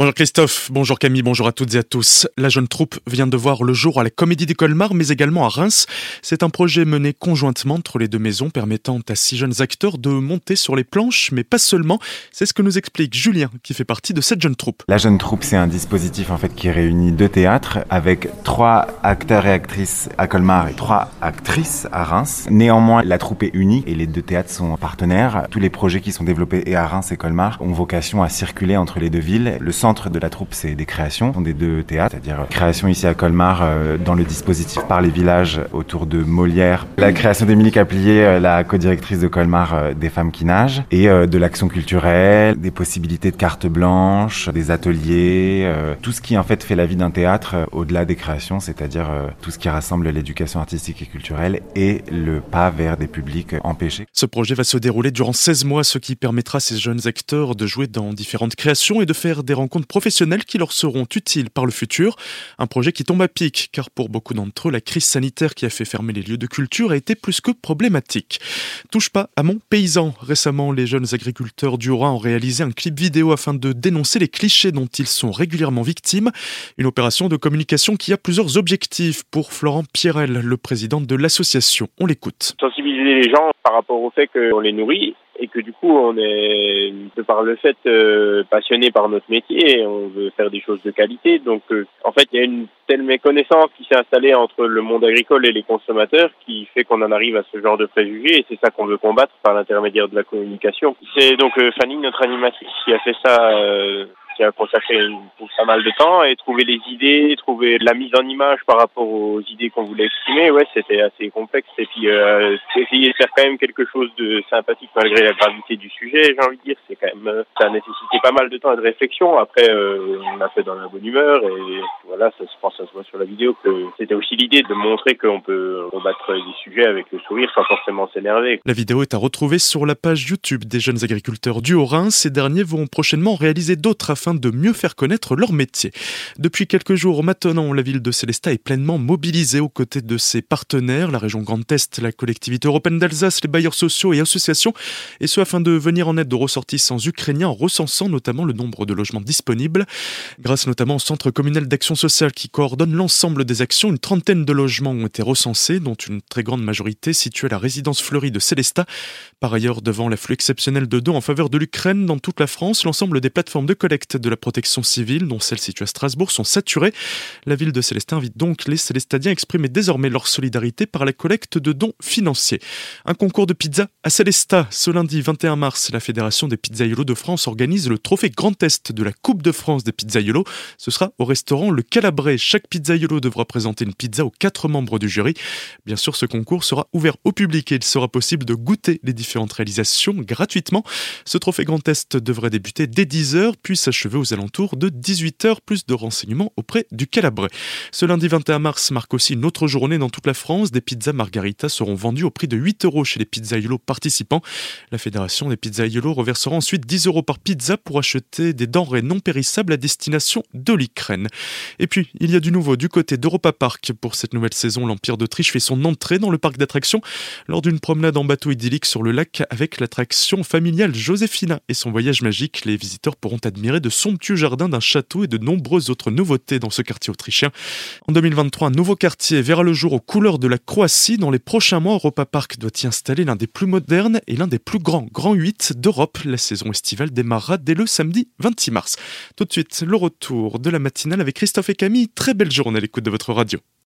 Bonjour Christophe, bonjour Camille, bonjour à toutes et à tous. La jeune troupe vient de voir le jour à la Comédie des Colmar, mais également à Reims. C'est un projet mené conjointement entre les deux maisons, permettant à six jeunes acteurs de monter sur les planches, mais pas seulement. C'est ce que nous explique Julien, qui fait partie de cette jeune troupe. La jeune troupe, c'est un dispositif en fait qui réunit deux théâtres avec trois acteurs et actrices à Colmar et trois actrices à Reims. Néanmoins, la troupe est unique et les deux théâtres sont partenaires. Tous les projets qui sont développés à Reims et Colmar ont vocation à circuler entre les deux villes. Le centre de la troupe, c'est des créations, des deux théâtres, c'est-à-dire création ici à Colmar euh, dans le dispositif par les villages autour de Molière, la création d'Émilie Caplier, euh, la co-directrice de Colmar euh, des femmes qui nagent, et de l'action culturelle, des possibilités de carte blanche, des ateliers, tout ce qui en fait fait la vie d'un théâtre au-delà des créations, c'est-à-dire tout ce qui rassemble l'éducation artistique et culturelle et le pas vers des publics empêchés. Ce projet va se dérouler durant 16 mois, ce qui permettra à ces jeunes acteurs de jouer dans différentes créations et de faire des rencontres professionnels qui leur seront utiles par le futur. Un projet qui tombe à pic, car pour beaucoup d'entre eux, la crise sanitaire qui a fait fermer les lieux de culture a été plus que problématique. Touche pas à mon paysan. Récemment, les jeunes agriculteurs du Haut-Rhin ont réalisé un clip vidéo afin de dénoncer les clichés dont ils sont régulièrement victimes. Une opération de communication qui a plusieurs objectifs pour Florent Pierrel, le président de l'association. On l'écoute. Sensibiliser les gens par rapport au fait qu'on les nourrit et que du coup on est par le fait euh, passionné par notre métier on veut faire des choses de qualité. Donc euh, en fait il y a une telle méconnaissance qui s'est installée entre le monde agricole et les consommateurs qui fait qu'on en arrive à ce genre de préjugés et c'est ça qu'on veut combattre par l'intermédiaire de la communication. C'est donc euh, Fanny notre animatrice qui a fait ça qui a consacré pas mal de temps et trouver les idées, trouver la mise en image par rapport aux idées qu'on voulait exprimer, ouais, c'était assez complexe. Et puis euh, essayer de faire quand même quelque chose de sympathique malgré la gravité du sujet, j'ai envie de dire, c'est quand même ça a nécessité pas mal de temps et de réflexion. Après, euh, on l'a fait dans la bonne humeur et voilà, ça se pense, ça se voit sur la vidéo que c'était aussi l'idée de montrer qu'on peut combattre des sujets avec le sourire sans forcément s'énerver. La vidéo est à retrouver sur la page YouTube des jeunes agriculteurs du Haut-Rhin. Ces derniers vont prochainement réaliser d'autres afin de mieux faire connaître leur métier. Depuis quelques jours maintenant, la ville de Célestat est pleinement mobilisée aux côtés de ses partenaires, la région Grand Est, la collectivité européenne d'Alsace, les bailleurs sociaux et associations, et ce afin de venir en aide de ressortissants ukrainiens en recensant notamment le nombre de logements disponibles. Grâce notamment au centre communal d'action sociale qui coordonne l'ensemble des actions, une trentaine de logements ont été recensés, dont une très grande majorité située à la résidence fleurie de Célestat. Par ailleurs, devant l'afflux exceptionnel de dons en faveur de l'Ukraine dans toute la France, l'ensemble des plateformes de collecte de la protection civile, dont celle située à Strasbourg, sont saturées. La ville de Célestin invite donc les Célestadiens à exprimer désormais leur solidarité par la collecte de dons financiers. Un concours de pizza à Célestat. Ce lundi 21 mars, la Fédération des pizzaiolos de France organise le trophée Grand Est de la Coupe de France des pizzaiolos. Ce sera au restaurant Le Calabrais. Chaque pizzaiolo devra présenter une pizza aux quatre membres du jury. Bien sûr, ce concours sera ouvert au public et il sera possible de goûter les différentes réalisations gratuitement. Ce trophée Grand Est devrait débuter dès 10h puis s'achever aux alentours de 18h. Plus de renseignements auprès du Calabrais. Ce lundi 21 mars marque aussi une autre journée dans toute la France. Des pizzas margarita seront vendues au prix de 8 euros chez les pizzaiolos participants. La Fédération des pizzaiolos reversera ensuite 10 euros par pizza pour acheter des denrées non périssables à destination de l'Ukraine. Et puis, il y a du nouveau du côté d'Europa Park. Pour cette nouvelle saison, l'Empire d'Autriche fait son entrée dans le parc d'attractions lors d'une promenade en bateau idyllique sur le lac avec l'attraction familiale Joséphina et son voyage magique. Les visiteurs pourront admirer somptueux jardins d'un château et de nombreuses autres nouveautés dans ce quartier autrichien. En 2023, un nouveau quartier verra le jour aux couleurs de la Croatie. Dans les prochains mois, Europa Park doit y installer l'un des plus modernes et l'un des plus grands Grand 8 d'Europe. La saison estivale démarrera dès le samedi 26 mars. Tout de suite, le retour de la matinale avec Christophe et Camille. Très belle journée à l'écoute de votre radio.